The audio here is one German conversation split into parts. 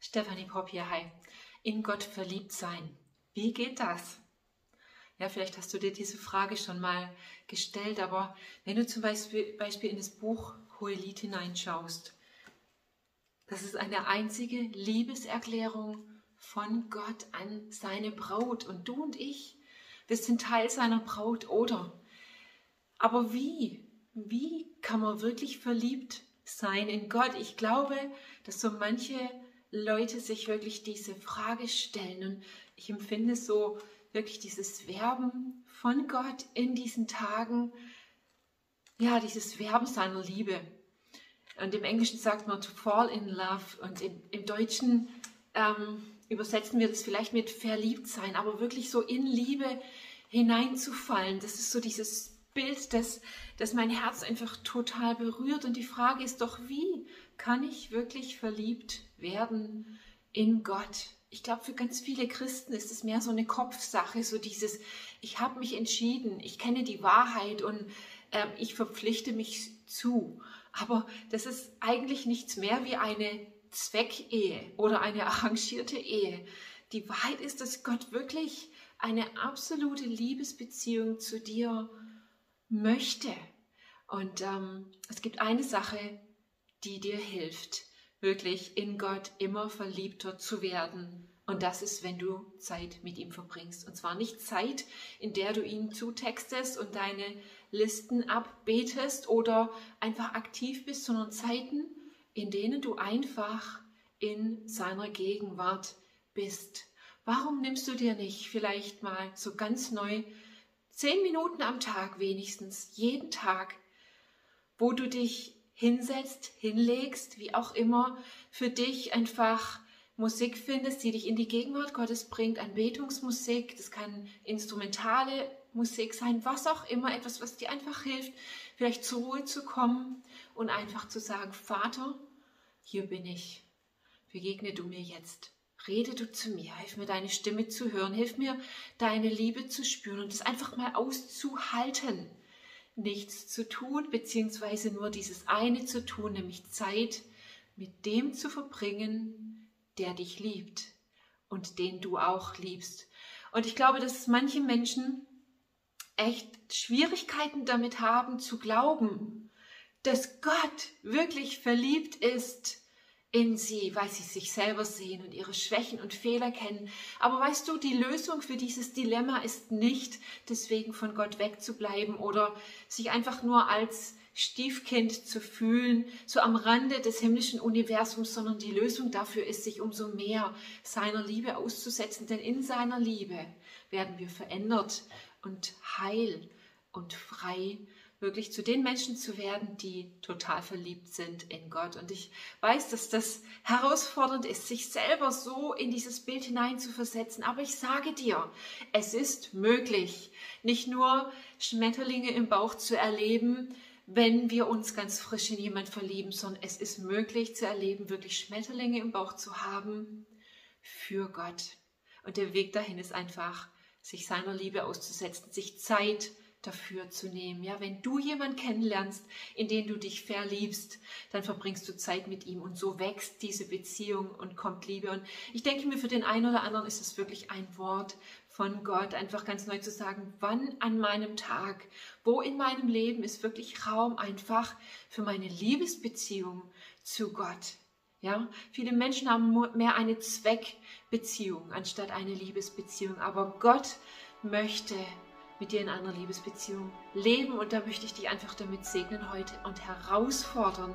Stefanie Popp hier, hi. In Gott verliebt sein. Wie geht das? Ja, vielleicht hast du dir diese Frage schon mal gestellt, aber wenn du zum Beispiel, Beispiel in das Buch Hohelied hineinschaust, das ist eine einzige Liebeserklärung von Gott an seine Braut. Und du und ich, wir sind Teil seiner Braut, oder? Aber wie? Wie kann man wirklich verliebt sein in Gott? Ich glaube, dass so manche Leute sich wirklich diese Frage stellen. Und ich empfinde so wirklich dieses Werben von Gott in diesen Tagen, ja, dieses Werben seiner Liebe. Und im Englischen sagt man to fall in love und im, im Deutschen ähm, übersetzen wir das vielleicht mit verliebt sein, aber wirklich so in Liebe hineinzufallen. Das ist so dieses Bild, das, das mein Herz einfach total berührt. Und die Frage ist doch, wie kann ich wirklich verliebt werden in Gott? Ich glaube, für ganz viele Christen ist es mehr so eine Kopfsache, so dieses, ich habe mich entschieden, ich kenne die Wahrheit und äh, ich verpflichte mich zu. Aber das ist eigentlich nichts mehr wie eine Zweckehe oder eine arrangierte Ehe. Die Wahrheit ist, dass Gott wirklich eine absolute Liebesbeziehung zu dir möchte. Und ähm, es gibt eine Sache, die dir hilft, wirklich in Gott immer verliebter zu werden. Und das ist, wenn du Zeit mit ihm verbringst. Und zwar nicht Zeit, in der du ihn zutextest und deine Listen abbetest oder einfach aktiv bist, sondern Zeiten, in denen du einfach in seiner Gegenwart bist. Warum nimmst du dir nicht vielleicht mal so ganz neu zehn Minuten am Tag wenigstens, jeden Tag, wo du dich hinsetzt, hinlegst, wie auch immer, für dich einfach Musik findest, die dich in die Gegenwart Gottes bringt, Anbetungsmusik, das kann instrumentale Musik sein, was auch immer, etwas, was dir einfach hilft, vielleicht zur Ruhe zu kommen und einfach zu sagen, Vater, hier bin ich, begegne du mir jetzt. Rede du zu mir, hilf mir deine Stimme zu hören, hilf mir deine Liebe zu spüren und es einfach mal auszuhalten nichts zu tun, beziehungsweise nur dieses eine zu tun, nämlich Zeit mit dem zu verbringen, der dich liebt und den du auch liebst. Und ich glaube, dass manche Menschen echt Schwierigkeiten damit haben zu glauben, dass Gott wirklich verliebt ist in sie, weil sie sich selber sehen und ihre Schwächen und Fehler kennen. Aber weißt du, die Lösung für dieses Dilemma ist nicht, deswegen von Gott wegzubleiben oder sich einfach nur als Stiefkind zu fühlen, so am Rande des himmlischen Universums, sondern die Lösung dafür ist, sich umso mehr seiner Liebe auszusetzen, denn in seiner Liebe werden wir verändert und heil und frei wirklich zu den Menschen zu werden, die total verliebt sind in Gott. Und ich weiß, dass das herausfordernd ist, sich selber so in dieses Bild hinein zu versetzen. Aber ich sage dir, es ist möglich, nicht nur Schmetterlinge im Bauch zu erleben, wenn wir uns ganz frisch in jemand verlieben, sondern es ist möglich zu erleben, wirklich Schmetterlinge im Bauch zu haben für Gott. Und der Weg dahin ist einfach, sich seiner Liebe auszusetzen, sich Zeit zu dafür zu nehmen. Ja, wenn du jemanden kennenlernst, in den du dich verliebst, dann verbringst du Zeit mit ihm und so wächst diese Beziehung und kommt Liebe. Und ich denke mir, für den einen oder anderen ist es wirklich ein Wort von Gott, einfach ganz neu zu sagen, wann an meinem Tag, wo in meinem Leben ist wirklich Raum einfach für meine Liebesbeziehung zu Gott. Ja, viele Menschen haben mehr eine Zweckbeziehung anstatt eine Liebesbeziehung, aber Gott möchte mit dir in einer Liebesbeziehung leben. Und da möchte ich dich einfach damit segnen heute und herausfordern.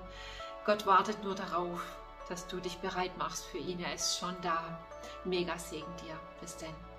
Gott wartet nur darauf, dass du dich bereit machst für ihn. Er ist schon da. Mega Segen dir. Bis denn.